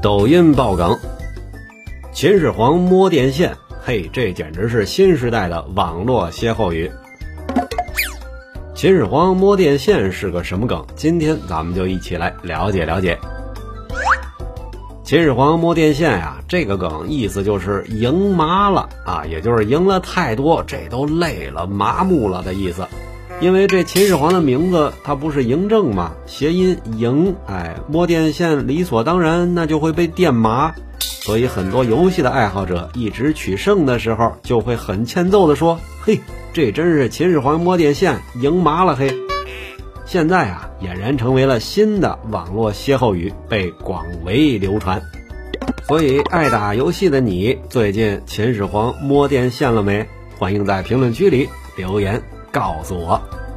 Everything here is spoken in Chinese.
抖音爆梗，秦始皇摸电线，嘿，这简直是新时代的网络歇后语。秦始皇摸电线是个什么梗？今天咱们就一起来了解了解。秦始皇摸电线呀，这个梗意思就是赢麻了啊，也就是赢了太多，这都累了、麻木了的意思。因为这秦始皇的名字他不是嬴政吗？谐音赢，哎，摸电线理所当然，那就会被电麻。所以很多游戏的爱好者一直取胜的时候，就会很欠揍的说：“嘿，这真是秦始皇摸电线赢麻了嘿。”现在啊，俨然成为了新的网络歇后语，被广为流传。所以，爱打游戏的你，最近秦始皇摸电线了没？欢迎在评论区里留言。告诉我。